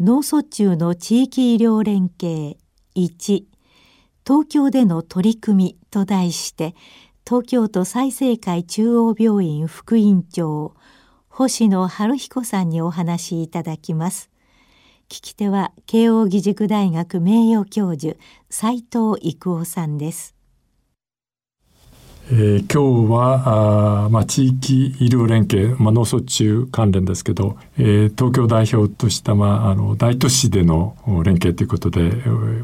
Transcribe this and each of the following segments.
脳卒中の地域医療連携。1東京での取り組みと題して東京都済生会中央病院副院長星野晴彦さんにお話しいただきます。聞き手は慶應義塾大学名誉教授斉藤育夫さんです。えー、今日はあ、まあ、地域医療連携、まあ、脳卒中関連ですけど、えー、東京代表とした、まあ、あの大都市での連携ということで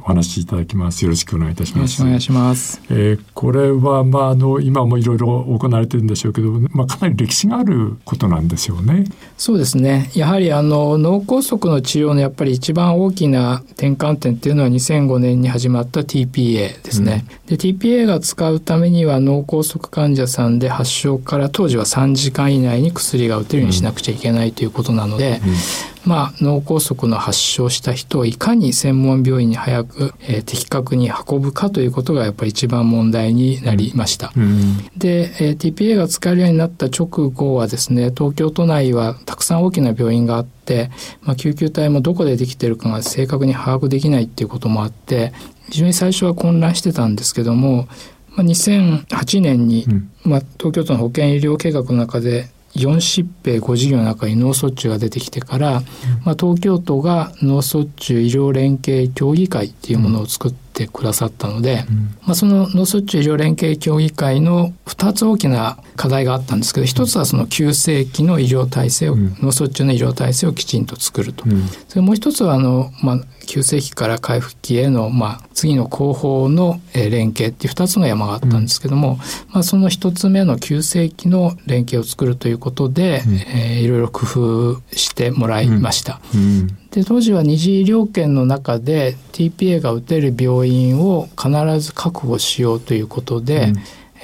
お話しいただきます。よろしくお願いいたします。お願いします。えー、これは、まあ、あの今もいろいろ行われてるんでしょうけど、まあ、かなり歴史があることなんですよね。そうですね。やはりあの脳梗塞の治療のやっぱり一番大きな転換点っていうのは2005年に始まった TPA ですね。うん、で TPA が使うためには脳梗塞患者さんで発症から当時は3時間以内に薬が打てるようにしなくちゃいけないということなので、うん。うんまあ、脳梗塞の発症した人をいかに専門病院に早く、えー、的確に運ぶかということがやっぱり一番問題になりました。うん、で、えー、TPA が使えるようになった直後はですね東京都内はたくさん大きな病院があって、まあ、救急隊もどこでできてるかが正確に把握できないっていうこともあって非常に最初は混乱してたんですけどもまあ、2008年に、うん、まあ、東京都の保健医療計画の中で4疾病5事業の中に脳卒中が出てきてから、うん、まあ、東京都が脳卒中医療連携協議会っていうものを作ってくださったので、うん、まあ、その脳卒中医療連携協議会の2つ大きな課題があったんですけど一つはその急性期の医療体制を、脳卒中の医療体制をきちんと作ると、それもう一つはあの、まあ、急性期から回復期への、まあ、次の後方の連携っていう2つの山があったんですけども、うん、まあ、その1つ目の急性期の連携を作るということで、うん、えー、いろいろ工夫してもらいました。うん、で当時は二次医療圏の中で TPA が打てる病院を必ず確保しようということで、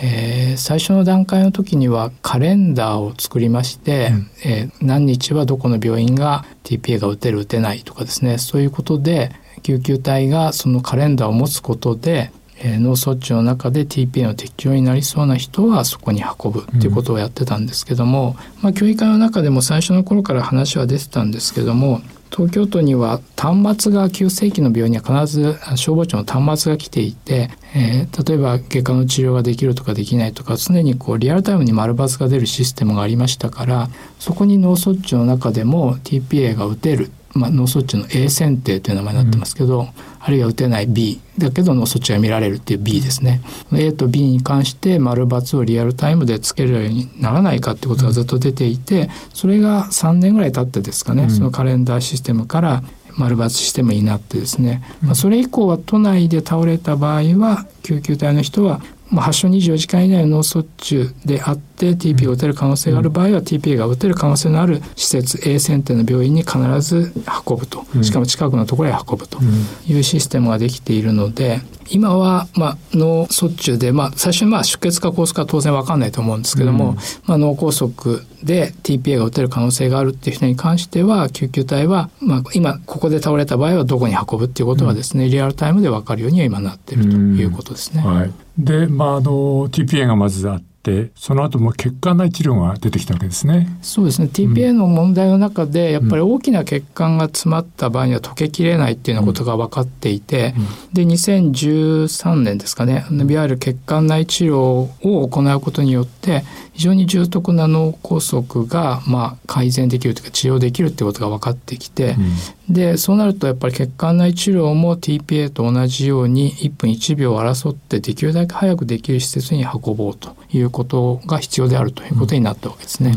えー、最初の段階の時にはカレンダーを作りまして、うん、えー、何日はどこの病院が TPA が打てる打てないとかですね。そういうことで救急隊がそのカレンダーを持つことで、えー、脳卒中の中で TPA の適用になりそうな人はそこに運ぶっていうことをやってたんですけども、うん、まあ、教育会の中でも最初の頃から話は出てたんですけども東京都には端末が急性期の病院には必ず消防庁の端末が来ていて、えー、例えば外科の治療ができるとかできないとか常にこうリアルタイムに丸×が出るシステムがありましたからそこに脳卒中の中でも TPA が打てる。まあ、脳卒中の A 選定という名前になってますけど、うん、あるいは打てない B だけど脳卒中が見られるっていう B ですね。A と B に関して丸×をリアルタイムでつけるようにならないかってことがずっと出ていてそれが3年ぐらい経ってですかね、うん、そのカレンダーシステムから丸×システムになってですね、まあ、それ以降は都内で倒れた場合は救急隊の人はまあ、発症24時間以内の脳卒中であって TP が打てる可能性がある場合は TP が打てる可能性のある施設 A 選定の病院に必ず運ぶと。しかも近くのところへ運ぶと。いうシステムができているので今は、まあ、脳卒中で、まあ、最初にまあ出血か梗塞か当然分かんないと思うんですけども、まあ、脳梗塞で TPA が打てる可能性があるっていう人に関しては救急隊は、まあ、今ここで倒れた場合はどこに運ぶっていうことはですね、リアルタイムで分かるようには今なっているということですね。はい。で、まあ、あの TPA がまずあってその後も血管内治療が出てきたわけですね。そうですね。TPA の問題の中で、やっぱり大きな血管が詰まった場合には溶けきれないっていうようなことが分かっていて、うん。うん、で2013年ですかね。いわゆる血管内治療を行うことによって非常に重篤な脳梗塞が、まあ、改善できるというか治療できるってことが分かってきて、うん、でそうなるとやっぱり血管内治療も TPA と同じように1分1秒を争ってできるだけ早くできる施設に運ぼうということが必要であるということになったわけですね。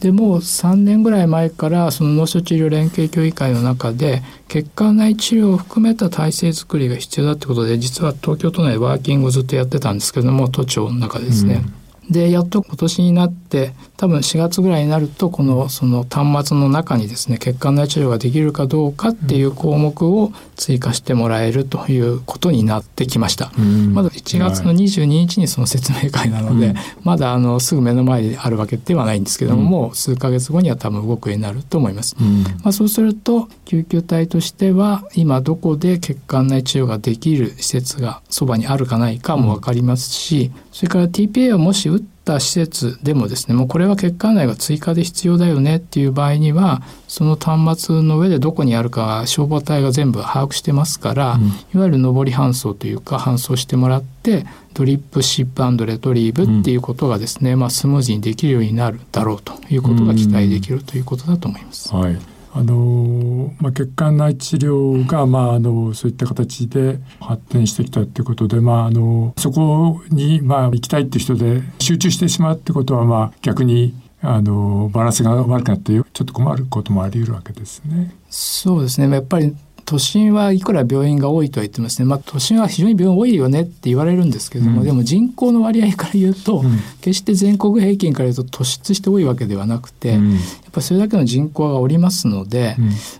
でもう3年ぐらい前からその脳卒治療連携協議会の中で血管内治療を含めた体制づくりが必要だってことで実は東京都内でワーキングをずっとやってたんですけども都庁の中でですね、うんでやっと今年になって多分4月ぐらいになるとこのその端末の中にですね血管内治療ができるかどうかっていう項目を追加してもらえるということになってきました。まだ1月の22日にその説明会なので、まだあのすぐ目の前にあるわけではないんですけども、もう数ヶ月後には多分動くようになると思います。まあ、そうすると救急隊としては今どこで血管内治療ができる施設がそばにあるかないかも分かりますし、それから TPA をもし打った施設でもですねもうこれは血管内が追加で必要だよねっていう場合にはその端末の上でどこにあるか消防隊が全部把握してますから、うん、いわゆる上り搬送というか搬送してもらってドリップシップレトリーブっていうことがですね、うん、まあ、スムーズにできるようになるだろうということが期待できるということだと思います。はいあのまあ、血管内治療が、まあ、あのそういった形で発展してきたっていうことで、まあ、あのそこに、まあ、行きたいっていう人で集中してしまうってことは、まあ、逆にあのバランスが悪くなってちょっと困ることもあり得るわけですね。そうですねやっぱり都心はいくら病院が多いとは言ってますね、まあ、都心は非常に病院多いよねって言われるんですけども、うん、でも人口の割合から言うと、うん、決して全国平均から言うと突出して多いわけではなくて、うん、やっぱりそれだけの人口がおりますので、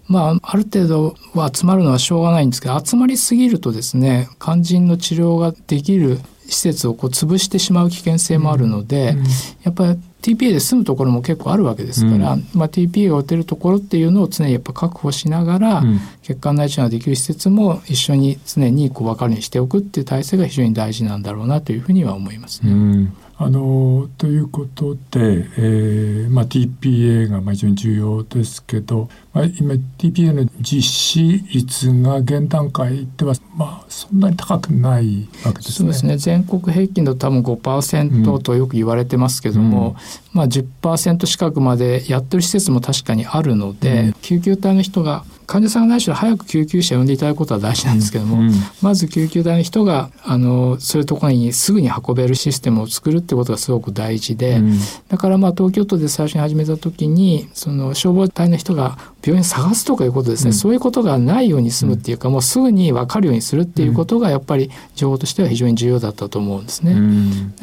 まあ、ある程度は集まるのはしょうがないんですけど集まりすぎるとですね肝心の治療ができる施設をこう潰してしまう危険性もあるので、やっぱり TPA で済むところも結構あるわけですから、うん、まあ、TPA が打てるところっていうのを常にやっぱ確保しながら、うん、血管内治療ができる施設も一緒に常にこう分かるようにしておくっていう体制が非常に大事なんだろうなというふうには思いますね。うんあのということで、えーまあ、TPA がまあ非常に重要ですけど、まあ、今 TPA の実施率が現段階では、まあ、そんなに高くないわけですね。そうですね。全国平均だと多分5%とよく言われてますけども、うん、まあ、10%近くまでやってる施設も確かにあるので、うん、救急隊の人が患者さんがないしろ早く救急車を呼んでいただくことは大事なんですけども、うん、まず救急隊の人があのそういうところにすぐに運べるシステムを作るってことがすごく大事で、うん、だからまあ東京都で最初に始めた時にその消防隊の人が病院探すとかいうことですね、うん、そういうことがないように済むっていうか、もうすぐに分かるようにするっていうことがやっぱり情報としては非常に重要だったと思うんですね。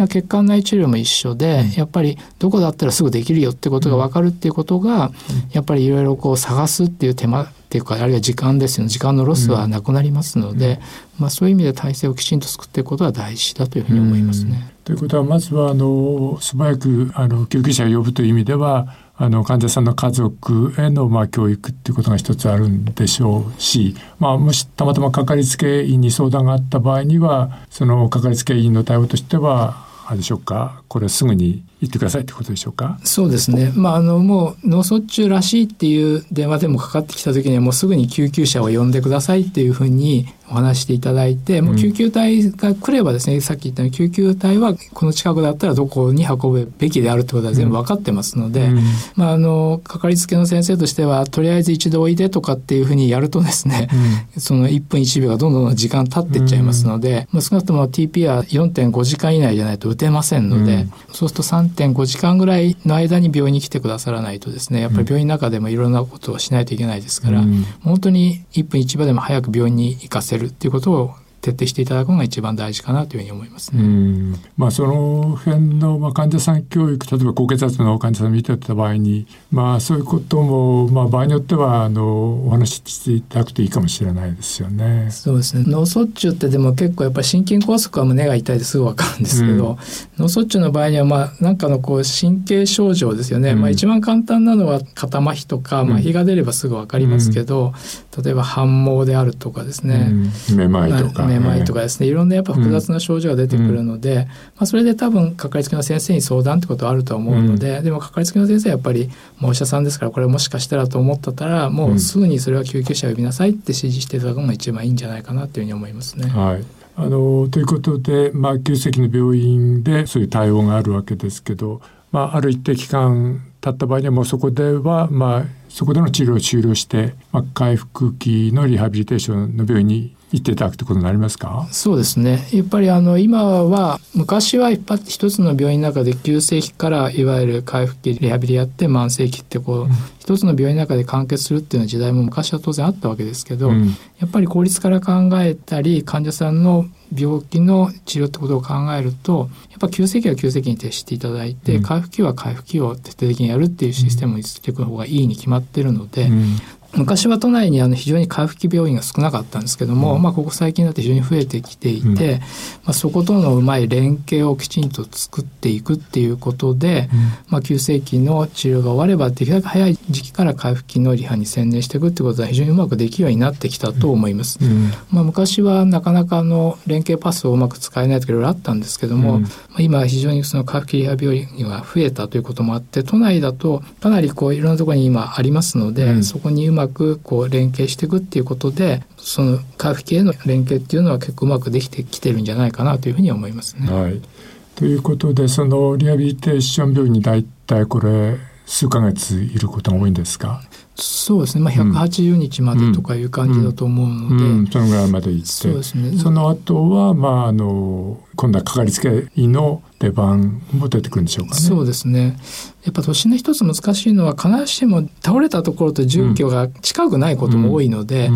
血管内治療も一緒で、やっぱりどこだったらすぐできるよってことが分かるっていうことが、やっぱりいろいろこう探すっていう手間っていうかあるいは時間ですよね。時間のロスはなくなりますので、まあ、そういう意味で体制をきちんと作っていくことは大事だというふうに思いますね。ということはまずはあの素早くあの救急車を呼ぶという意味ではあの患者さんの家族へのまあ教育っていうことが一つあるんでしょうし、まあ、もしたまたまかかりつけ医に相談があった場合にはそのかかりつけ医の対応としてはあれでしょうかこれすぐに言ってくださいってことでしょうか？そうですね。まあ、あの、もう脳卒中らしいっていう電話でもかかってきた時にはもうすぐに救急車を呼んでくださいっていうふうにお話していただいて、もう救急隊が来ればですね、さっき言ったように救急隊はこの近くだったらどこに運ぶべきであるってことは全部分かってますので、うん、まあ、あの、かかりつけの先生としては、とりあえず一度おいでとかっていうふうにやるとですね、うん、その1分1秒がどんどん時間経っていっちゃいますので、まあ、少なくとも TP は4.5時間以内じゃないと打てませんので、そうすると3.5時間ぐらいの間に病院に来てくださらないとですね、やっぱり病院の中でもいろんなことをしないといけないですから、本当に1分1秒でも早く病院に行かせるっていうことを徹底していただくのが一番大事かなというふうに思いますね。まあその辺のまあ患者さん教育例えば高血圧の患者さん見てた場合にまあそういうこともまあ場合によってはあのお話ししていただくといいかもしれないですよね。そうですね。脳卒中ってでも結構やっぱり心筋梗塞は胸が痛いですぐわかるんですけど、うん、脳卒中の場合にはまあなんかのこう神経症状ですよね。うん、まあ一番簡単なのは肩麻痺とか麻痺が出ればすぐわかりますけど、うん、例えば反毛であるとかですね。めまいとか。めまいとかですね、いろんなやっぱ複雑な症状が出てくるので、うん、まあ、それで多分かかりつけの先生に相談ってことはあると思うので、うん、でもかかりつけの先生はやっぱりもうお医者さんですからこれもしかしたらと思ったらもうすぐにそれは救急車を呼びなさいって指示していただくのが一番いいんじゃないかなというふうに思いますね。はい。あのということで、まあ、急性の病院でそういう対応があるわけですけど、まあ、ある一定期間経った場合にはもうそこでは、まあ、そこでの治療を終了して、まあ、回復期のリハビリテーションの病院に行っていただくということになりますか？そうですね。やっぱりあの今は昔は一つの病院の中で急性期からいわゆる回復期リハビリやって慢性期ってこう、うん、一つの病院の中で完結するっていう時代も昔は当然あったわけですけど、うん、やっぱり効率から考えたり患者さんの病気の治療ってことを考えるとやっぱ急性期は急性期に徹していただいて、うん、回復期は回復期を徹底的にやるっていうシステムにしていく方がいいに決まってるので、昔は都内にあの非常に回復期病院が少なかったんですけども、うん、まあ、ここ最近だって非常に増えてきていて、うん、まあ、そことのうまい連携をきちんと作っていくっていうことで、うん、まあ、急性期の治療が終わればできるだけ早い時期から回復期のリハに専念していくってことは非常にうまくできるようになってきたと思います。まあ、昔はなかなかの連携パスをうまく使えないとかいろいろあったんですけども、まあ、今非常にその回復期リハ病院が増えたということもあって都内だとかなりこういろんなところに今ありますので、そこにうまくまくこう連携していくっていうことでその回復への連携っていうのは結構うまくできてきてるんじゃないかなというふうに思いますね。はい、ということでそのリハビリテーション病院に大体これ数ヶ月いることが多いんですか？そうですね、まあ、180日までとかいう感じだと思うので、うん。うん。うん、そのぐらいまで行って。そうです、ね、その後はまああの今度はかかりつけ医の？出番も出てくるんでしょうかね。そうですね。やっぱ都心の一つ難しいのは必ずしも倒れたところと住居が近くないことも多いので、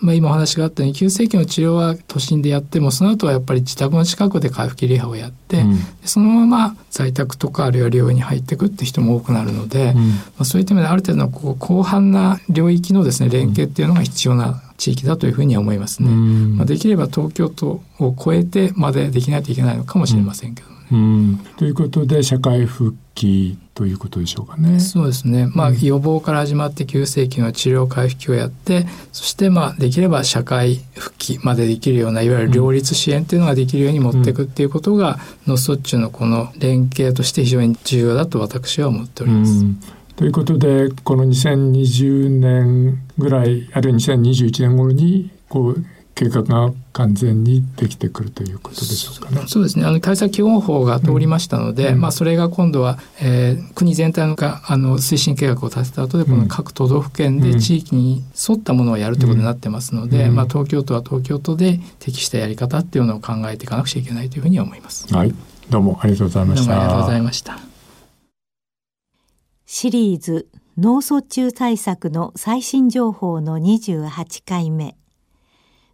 まあ、今お話があったように急性期の治療は都心でやってもその後はやっぱり自宅の近くで回復期リハをやって、うん、そのまま在宅とかあるいは療養に入っていくって人も多くなるので、うん、まあ、そういった意味である程度のこう広範な領域のですね連携っていうのが必要な地域だというふうには思いますね。うん、まあ、できれば東京都を超えてまでできないといけないのかもしれませんけどね。ということで社会復帰ということでしょうかね。そうですね。まあ、予防から始まって急性期の治療回復期をやって、そしてまあできれば社会復帰までできるようないわゆる両立支援っていうのができるように持っていくっていうことが、脳卒中のこの連携として非常に重要だと私は思っております。ということでこの2020年ぐらいあるいは2021年頃にこう計画が完全にできてくるということでしょうかね。そうですね。あの対策基本法が通りましたので、うん、まあそれが今度は、えー、国全体のがあの推進計画を立てた後でこの各都道府県で地域に沿ったものをやるということになってますので、うん、まあ東京都は東京都で適したやり方っていうのを考えていかなくちゃいけないというふうに思います。はい。どうもありがとうございました。どうもありがとうございました。シリーズ脳卒中対策の最新情報の28回目。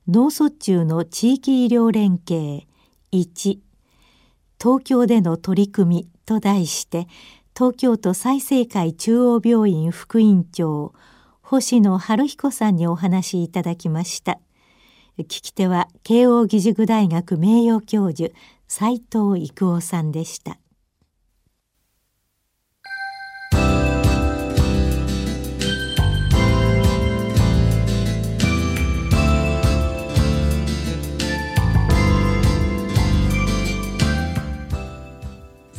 脳卒中の地域医療連携1東京での取り組みと題して東京都済生会中央病院副院長星野晴彦さんにお話いただきました。聞き手は慶應義塾大学名誉教授斉藤育夫さんでした。